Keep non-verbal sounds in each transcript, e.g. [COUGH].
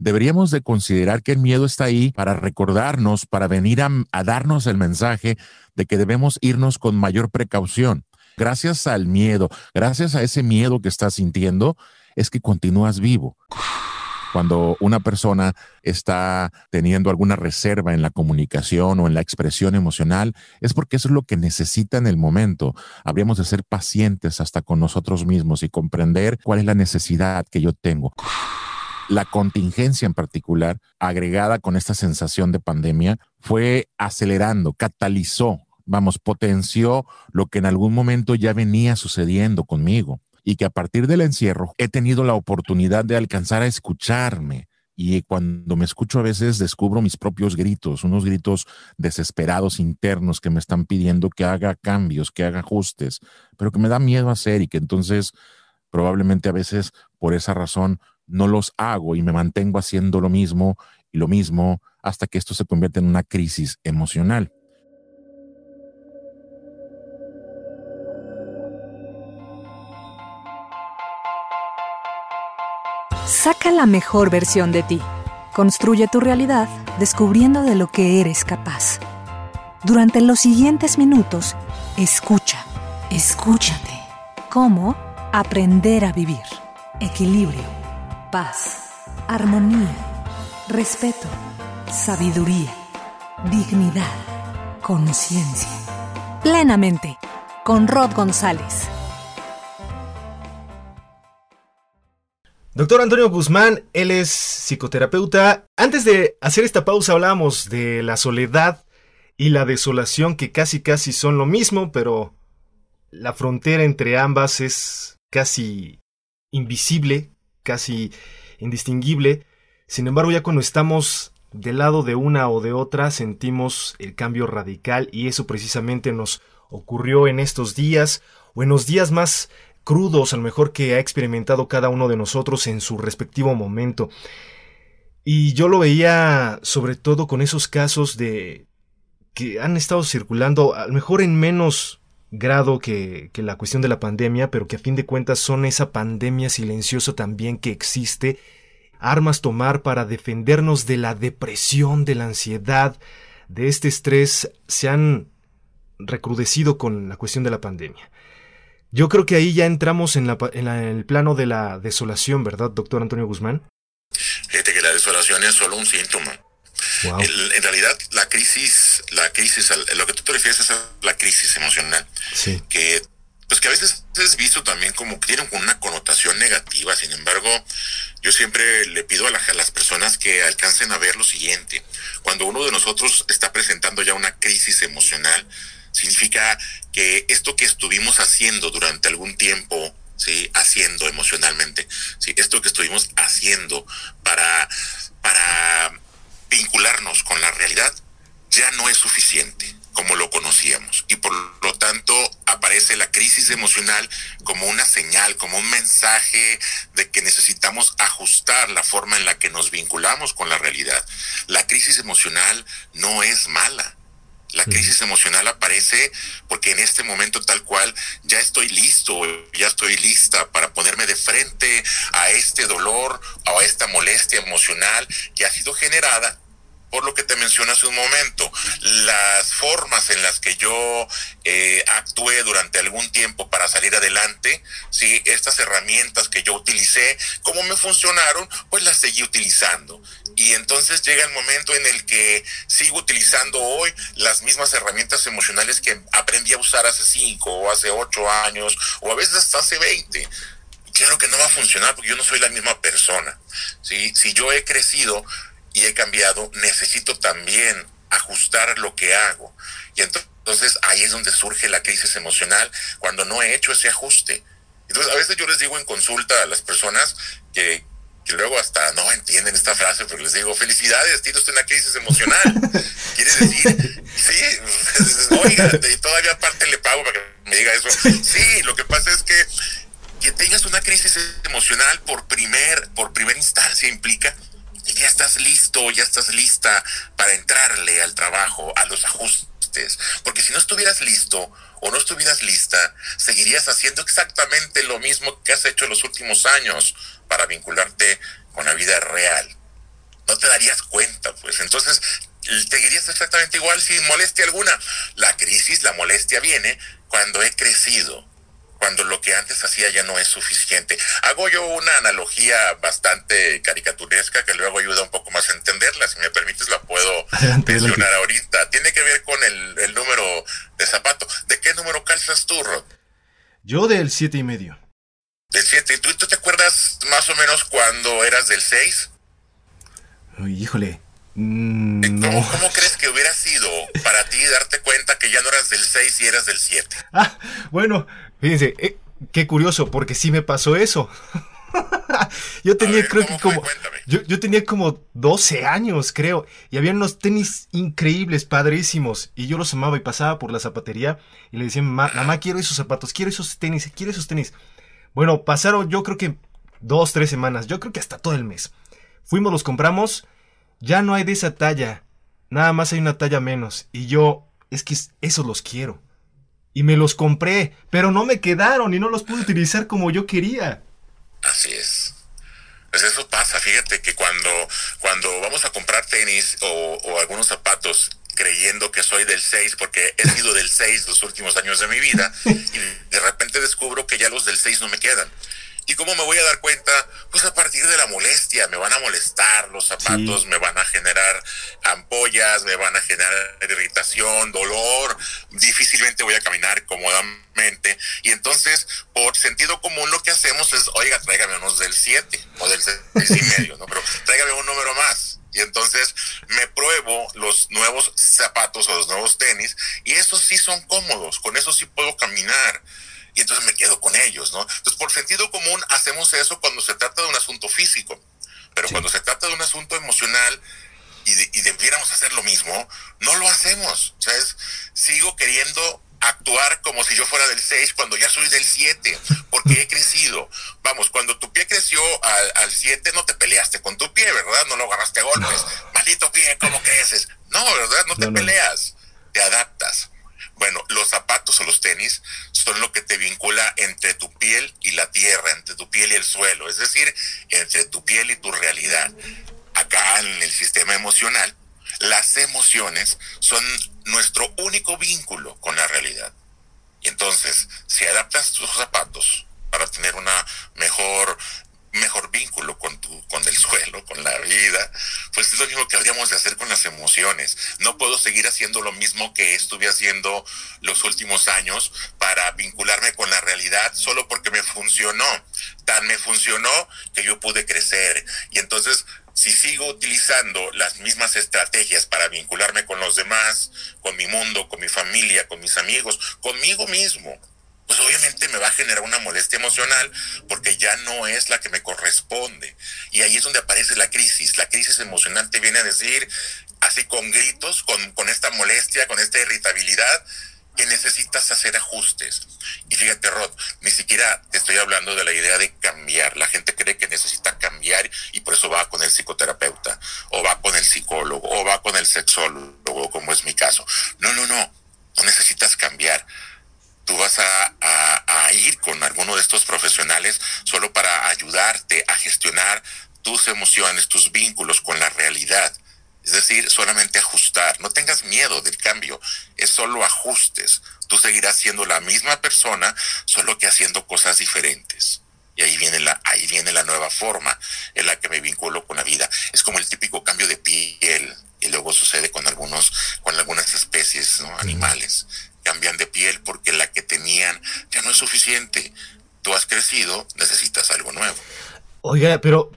Deberíamos de considerar que el miedo está ahí para recordarnos, para venir a, a darnos el mensaje de que debemos irnos con mayor precaución. Gracias al miedo, gracias a ese miedo que estás sintiendo, es que continúas vivo. Cuando una persona está teniendo alguna reserva en la comunicación o en la expresión emocional, es porque eso es lo que necesita en el momento. Habríamos de ser pacientes hasta con nosotros mismos y comprender cuál es la necesidad que yo tengo. La contingencia en particular, agregada con esta sensación de pandemia, fue acelerando, catalizó, vamos, potenció lo que en algún momento ya venía sucediendo conmigo y que a partir del encierro he tenido la oportunidad de alcanzar a escucharme. Y cuando me escucho a veces descubro mis propios gritos, unos gritos desesperados internos que me están pidiendo que haga cambios, que haga ajustes, pero que me da miedo hacer y que entonces probablemente a veces por esa razón no los hago y me mantengo haciendo lo mismo y lo mismo hasta que esto se convierte en una crisis emocional. Saca la mejor versión de ti. Construye tu realidad descubriendo de lo que eres capaz. Durante los siguientes minutos, escucha, escúchate. ¿Cómo? Aprender a vivir. Equilibrio paz, armonía, respeto, sabiduría, dignidad, conciencia. Plenamente, con Rod González. Doctor Antonio Guzmán, él es psicoterapeuta. Antes de hacer esta pausa hablábamos de la soledad y la desolación que casi casi son lo mismo, pero la frontera entre ambas es casi invisible, casi indistinguible. Sin embargo, ya cuando estamos del lado de una o de otra, sentimos el cambio radical y eso precisamente nos ocurrió en estos días o en los días más crudos, a lo mejor que ha experimentado cada uno de nosotros en su respectivo momento. Y yo lo veía sobre todo con esos casos de que han estado circulando, a lo mejor en menos grado que, la cuestión de la pandemia, pero que a fin de cuentas son esa pandemia silenciosa también que existe, armas tomar para defendernos de la depresión, de la ansiedad, de este estrés, se han recrudecido con la cuestión de la pandemia. Yo creo que ahí ya entramos en, en el plano de la desolación, ¿verdad, doctor Antonio Guzmán? Fíjate que la desolación es solo un síntoma en realidad, la crisis, la crisis, lo que tú te refieres es a la crisis emocional, que pues que a veces es visto también como que tiene una connotación negativa. Sin embargo, yo siempre le pido a, a, las personas que alcancen a ver lo siguiente. Cuando uno de nosotros está presentando ya una crisis emocional, significa que esto que estuvimos haciendo durante algún tiempo, sí, haciendo emocionalmente, sí, esto que estuvimos haciendo para, para vincularnos con la realidad ya no es suficiente como lo conocíamos y por lo tanto aparece la crisis emocional como una señal, como un mensaje de que necesitamos ajustar la forma en la que nos vinculamos con la realidad. La crisis emocional no es mala. La crisis emocional aparece porque en este momento tal cual ya estoy listo, ya estoy lista para ponerme de frente a este dolor o a esta molestia emocional que ha sido generada por lo que te mencioné hace un momento, las formas en las que yo eh, actué durante algún tiempo para salir adelante, ¿sí? estas herramientas que yo utilicé, cómo me funcionaron, pues las seguí utilizando. Y entonces llega el momento en el que sigo utilizando hoy las mismas herramientas emocionales que aprendí a usar hace cinco o hace ocho años o a veces hasta hace veinte claro que no va a funcionar porque yo no soy la misma persona. ¿sí? Si yo he crecido, y he cambiado, necesito también ajustar lo que hago. Y entonces ahí es donde surge la crisis emocional, cuando no he hecho ese ajuste. Entonces a veces yo les digo en consulta a las personas que que luego hasta no entienden esta frase, pero les digo, felicidades, tiene usted una crisis emocional. [LAUGHS] Quiere decir, sí, oiga, y todavía aparte le pago para que me diga eso. Sí, lo que pasa es que que tengas una crisis emocional por primer, por primera instancia implica que ya estás listo, ya estás lista para entrarle al trabajo, a los ajustes. Porque si no estuvieras listo o no estuvieras lista, seguirías haciendo exactamente lo mismo que has hecho en los últimos años para vincularte con la vida real. No te darías cuenta, pues. Entonces, seguirías exactamente igual sin molestia alguna. La crisis, la molestia viene cuando he crecido, cuando lo que antes hacía ya no es suficiente. Hago yo una analogía bastante caricaturesca que luego ayuda un poco más a entenderla. Si me permites, la puedo mencionar ahorita. Tiene que ver con el, número de zapato. ¿De qué número calzas tú, Rod? Yo del siete y medio. Del 7. ¿Tú, ¿Tú te acuerdas más o menos cuando eras del 6? híjole. Mm, ¿Cómo, crees que hubiera sido para ti darte cuenta que ya no eras del 6 y eras del 7? Ah, bueno, Fíjense, eh, qué curioso, porque sí me pasó eso. [LAUGHS] yo tenía, creo que como. Yo, yo, tenía como 12 años, creo. Y había unos tenis increíbles, padrísimos. Y yo los amaba y pasaba por la zapatería y le decía, mamá, quiero esos zapatos, quiero esos tenis, quiero esos tenis. Bueno, pasaron yo creo que dos, tres semanas, yo creo que hasta todo el mes. Fuimos, los compramos, ya no hay de esa talla. Nada más hay una talla menos. Y yo, es que esos los quiero y me los compré, pero no me quedaron y no los pude utilizar como yo quería. Así es. Pues eso pasa, fíjate que cuando, cuando vamos a comprar tenis o, o algunos zapatos creyendo que soy del 6 porque he sido del 6 los últimos años de mi vida [LAUGHS] y de repente descubro que ya los del 6 no me quedan. ¿Y cómo me voy a dar cuenta? Pues a partir de la molestia, me van a molestar los zapatos, me van a generar ampollas, me van a generar irritación, dolor, difícilmente voy a caminar cómodamente. Y entonces, por sentido común, lo que hacemos es, oiga, tráigame unos del 7 o del 6 y [LAUGHS] medio, ¿no? Pero tráigame un número más. Y entonces me pruebo los nuevos zapatos o los nuevos tenis y esos sí son cómodos, con eso sí puedo caminar y entonces me quedo con ellos, ¿no? Entonces, por sentido común, hacemos eso cuando se trata de un asunto físico, pero cuando se trata de un asunto emocional y, y debiéramos hacer lo mismo, no lo hacemos. Sea, sigo queriendo actuar como si yo fuera del 6 cuando ya soy del 7, porque he crecido. Vamos, cuando tu pie creció al 7, no te peleaste con tu pie, ¿verdad? No lo agarraste a golpes. Maldito pie, ¿cómo creces? No, ¿verdad? No te peleas, te adaptas. Bueno, los zapatos o los tenis son lo que te vincula entre tu piel y la tierra, entre tu piel y el suelo, es decir, entre tu piel y tu realidad. Acá en el sistema emocional, las emociones son nuestro único vínculo con la realidad. Y entonces, si adaptas tus zapatos para tener una mejor mejor vínculo con tu, con el suelo, con la vida, pues es lo mismo que habríamos de hacer con las emociones. No puedo seguir haciendo lo mismo que estuve haciendo los últimos años para vincularme con la realidad solo porque me funcionó. Tan me funcionó que yo pude crecer. Y entonces, si sigo utilizando las mismas estrategias para vincularme con los demás, con mi mundo, con mi familia, con mis amigos, conmigo mismo, pues obviamente me va a generar una molestia emocional porque ya no es la que me corresponde. Y ahí es donde aparece la crisis. La crisis emocional te viene a decir, así con gritos, con, con esta molestia, con esta irritabilidad, que necesitas hacer ajustes. Y fíjate, Rod, ni siquiera te estoy hablando de la idea de cambiar. La gente cree que necesita cambiar y por eso va con el psicoterapeuta, o va con el psicólogo, o va con el sexólogo, como es mi caso. No, no, no, no necesitas cambiar tú vas a, ir con alguno de estos profesionales solo para ayudarte a gestionar tus emociones, tus vínculos con la realidad. Es decir, solamente ajustar. No tengas miedo del cambio. Es solo ajustes. Tú seguirás siendo la misma persona, solo que haciendo cosas diferentes. Y ahí viene la, ahí viene la nueva forma en la que me vinculo con la vida. Es como el típico cambio de piel. Y luego sucede con algunos, con algunas especies, ¿no? animales cambian de piel porque la que tenían ya no es suficiente. Tú has crecido, necesitas algo nuevo. Oiga, pero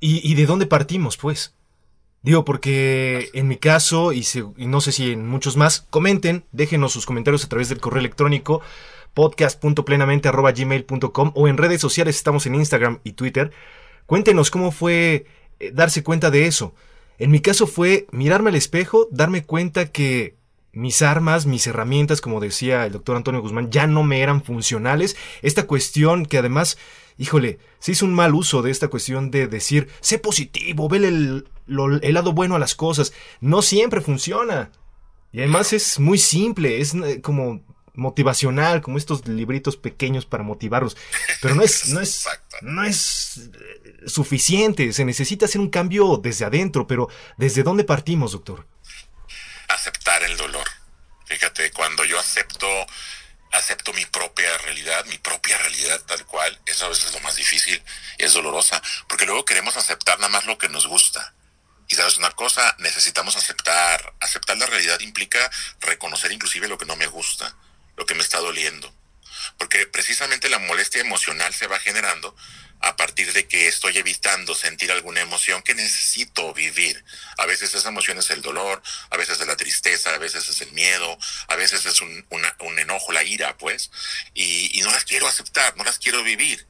¿y, de dónde partimos, pues? Digo, porque en mi caso, y, no sé si en muchos más, comenten, déjenos sus comentarios a través del correo electrónico podcast.plenamente.gmail.com o en redes sociales, estamos en Instagram y Twitter Cuéntenos cómo fue eh, darse cuenta de eso. En mi caso fue mirarme al espejo, darme cuenta que mis armas, mis herramientas, como decía el doctor Antonio Guzmán, ya no me eran funcionales. Esta cuestión que además, híjole, se hizo un mal uso de esta cuestión de decir, sé positivo, ve el, el lado bueno a las cosas. No siempre funciona. Y además es muy simple, es eh, como motivacional, como estos libritos pequeños para motivarlos. Pero no es, [LAUGHS] no es, no es eh, suficiente. Se necesita hacer un cambio desde adentro, pero ¿desde dónde partimos, doctor? Aceptar el dolor. Fíjate, cuando yo acepto, mi propia realidad, mi propia realidad tal cual, eso a veces es lo más difícil, es dolorosa, porque luego queremos aceptar nada más lo que nos gusta. Y sabes una cosa, necesitamos aceptar. Aceptar la realidad implica reconocer inclusive lo que no me gusta lo que me está doliendo. Porque precisamente la molestia emocional se va generando a partir de que estoy evitando sentir alguna emoción que necesito vivir. A veces esa emoción es el dolor, a veces es la tristeza, a veces es el miedo, a veces es un, enojo, la ira, pues, y, y no las quiero aceptar, no las quiero vivir.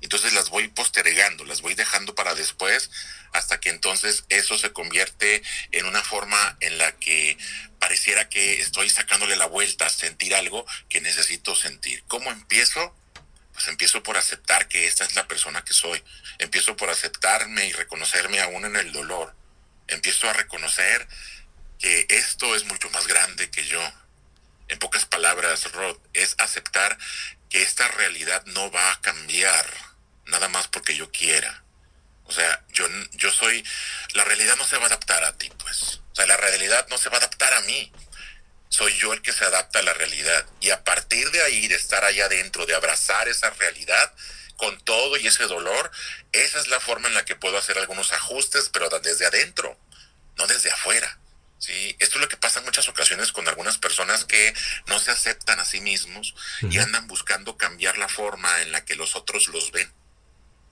Entonces las voy postergando, las voy dejando para después, hasta que entonces eso se convierte en una forma en la que pareciera que estoy sacándole la vuelta a sentir algo que necesito sentir. ¿Cómo empiezo? Pues empiezo por aceptar que esta es la persona que soy. Empiezo por aceptarme y reconocerme aún en el dolor. Empiezo a reconocer que esto es mucho más grande que yo. En pocas palabras, Rod, es aceptar que esta realidad no va a cambiar nada más porque yo quiera. O sea, yo, yo soy, la realidad no se va a adaptar a ti, pues. O sea, la realidad no se va a adaptar a mí. Soy yo el que se adapta a la realidad. Y a partir de ahí, de estar allá adentro, de abrazar esa realidad con todo y ese dolor, esa es la forma en la que puedo hacer algunos ajustes, pero desde adentro, no desde afuera. ¿sí? Esto es lo que pasa en muchas ocasiones con algunas personas que no se aceptan a sí mismos y andan buscando cambiar la forma en la que los otros los ven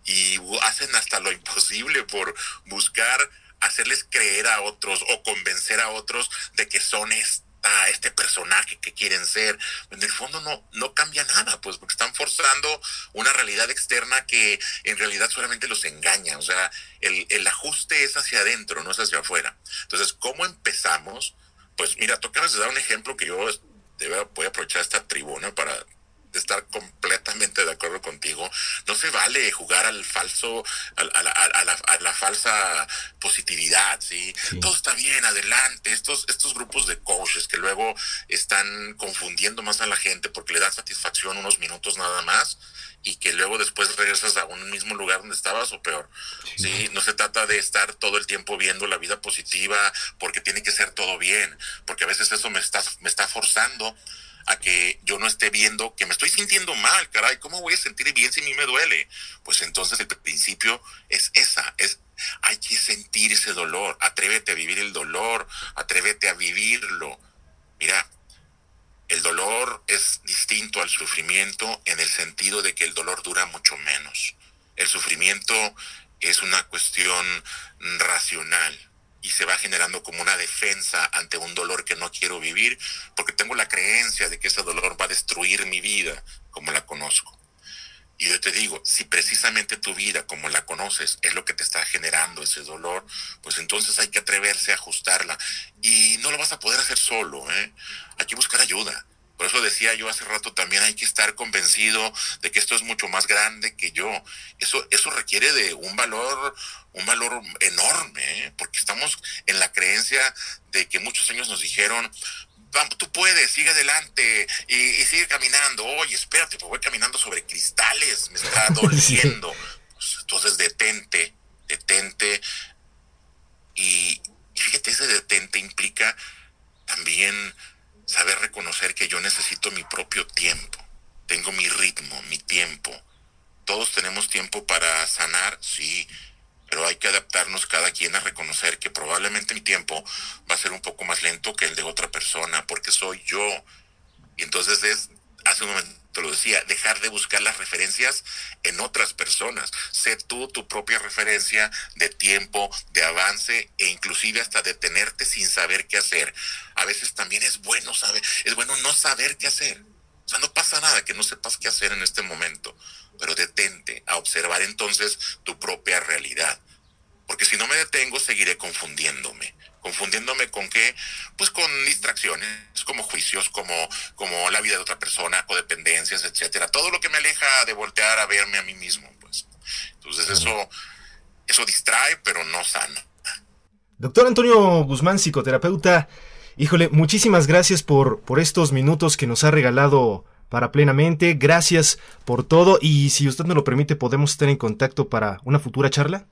y hacen hasta lo imposible por buscar hacerles creer a otros o convencer a otros de que son esta, este personaje que quieren ser. En el fondo no, no cambia nada, pues porque están forzando una realidad externa que en realidad solamente los engaña. O sea, el, el ajuste es hacia adentro, no es hacia afuera. Entonces, ¿cómo empezamos? Pues mira, tú de dar un ejemplo que yo voy a aprovechar esta tribuna para estar completamente de acuerdo contigo. No se vale jugar al falso, a, la, falsa positividad, ¿sí? Todo está bien, adelante. Estos, estos grupos de coaches que luego están confundiendo más a la gente porque le dan satisfacción unos minutos nada más y que luego después regresas a un mismo lugar donde estabas o peor. Sí. No se trata de estar todo el tiempo viendo la vida positiva porque tiene que ser todo bien, porque a veces eso me está, me está forzando a que yo no esté viendo que me estoy sintiendo mal, caray, ¿cómo voy a sentir bien si a mí me duele? Pues entonces el principio es esa, es hay que sentir ese dolor, atrévete a vivir el dolor, atrévete a vivirlo. Mira, el dolor es distinto al sufrimiento en el sentido de que el dolor dura mucho menos. El sufrimiento es una cuestión racional y se va generando como una defensa ante un dolor que no quiero vivir, porque tengo la creencia de que ese dolor va a destruir mi vida como la conozco. Y yo te digo, si precisamente tu vida como la conoces es lo que te está generando ese dolor, pues entonces hay que atreverse a ajustarla. Y no lo vas a poder hacer solo, ¿eh? Hay que buscar ayuda. Por eso decía yo hace rato también hay que estar convencido de que esto es mucho más grande que yo. Eso, eso requiere de un valor, un valor enorme, ¿eh? porque estamos en la creencia de que muchos años nos dijeron, tú puedes, sigue adelante y, sigue caminando. Oye, espérate, pues voy caminando sobre cristales, me está [LAUGHS] doliendo. Pues, entonces detente, detente. Y, y fíjate, ese detente implica también saber reconocer que yo necesito mi propio tiempo, tengo mi ritmo, mi tiempo. Todos tenemos tiempo para sanar, sí, pero hay que adaptarnos cada quien a reconocer que probablemente mi tiempo va a ser un poco más lento que el de otra persona, porque soy yo. Y entonces es, hace un momento te lo decía, dejar de buscar las referencias en otras personas. Sé tú tu propia referencia de tiempo, de avance e inclusive hasta detenerte sin saber qué hacer. A veces también es bueno saber, es bueno no saber qué hacer. O sea, no pasa nada que no sepas qué hacer en este momento, pero detente a observar entonces tu propia realidad. Porque si no me detengo, seguiré confundiéndome. ¿Confundiéndome con qué? Pues con distracciones, como juicios, como, como la vida de otra persona, codependencias, etcétera. Todo lo que me aleja de voltear a verme a mí mismo, pues. Entonces eso, eso distrae, pero no sana. Doctor Antonio Guzmán, psicoterapeuta, híjole, muchísimas gracias por, por estos minutos que nos ha regalado para plenamente. Gracias por todo y si usted me lo permite, podemos estar en contacto para una futura charla.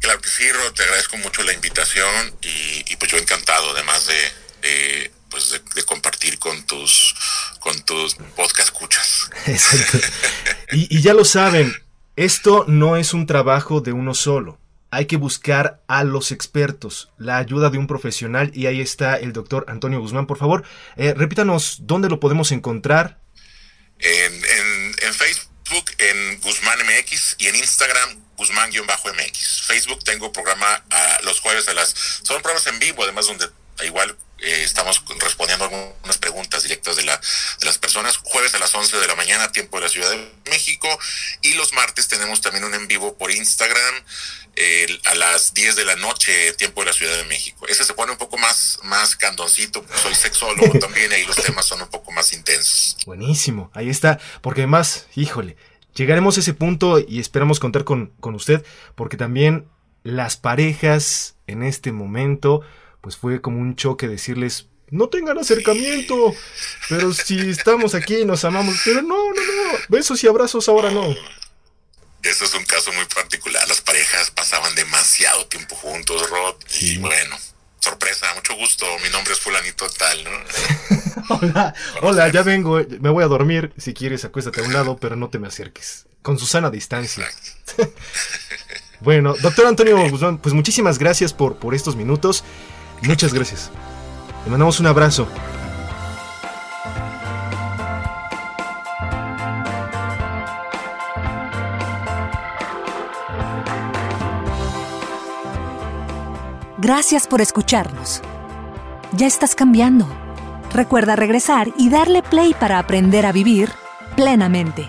Claro que sí, Rod, te agradezco mucho la invitación y, pues yo encantado además de, pues de, compartir con tus con tus podcast escuchas. [LAUGHS] Exacto. Y, y ya lo saben, esto no es un trabajo de uno solo. Hay que buscar a los expertos, la ayuda de un profesional y ahí está el doctor Antonio Guzmán. Por favor, eh, repítanos dónde lo podemos encontrar. En, en, en Guzmán MX y en Instagram, Guzmán-MX. Facebook tengo programa a los jueves a las... Son programas en vivo, además donde igual eh, estamos respondiendo algunas preguntas directas de, la, de las personas. Jueves a las 11 de la mañana, tiempo de la Ciudad de México. Y los martes tenemos también un en vivo por Instagram a las 10 de la noche, tiempo de la Ciudad de México. Ese se pone un poco más, más candoncito. Soy sexólogo [LAUGHS] también, ahí los temas son un poco más intensos. Buenísimo, ahí está. Porque además, híjole, llegaremos a ese punto y esperamos contar con, con usted, porque también las parejas en este momento pues fue como un choque decirles, no tengan acercamiento, pero si estamos aquí y nos amamos, pero no, no, no, besos y abrazos ahora no. Eso es un caso muy particular, las parejas pasaban demasiado tiempo juntos, Rod, y bueno, sorpresa, mucho gusto, mi nombre es fulanito tal, ¿no? [LAUGHS] hola, hola, ya vengo, me voy a dormir, si quieres acuéstate a un lado, pero no te me acerques, con Susana distancia. [LAUGHS] bueno, doctor Antonio Guzmán, pues muchísimas gracias por, por estos minutos. Muchas gracias. Le mandamos un abrazo. Gracias por escucharnos. Ya estás cambiando. Recuerda regresar y darle play para aprender a vivir plenamente.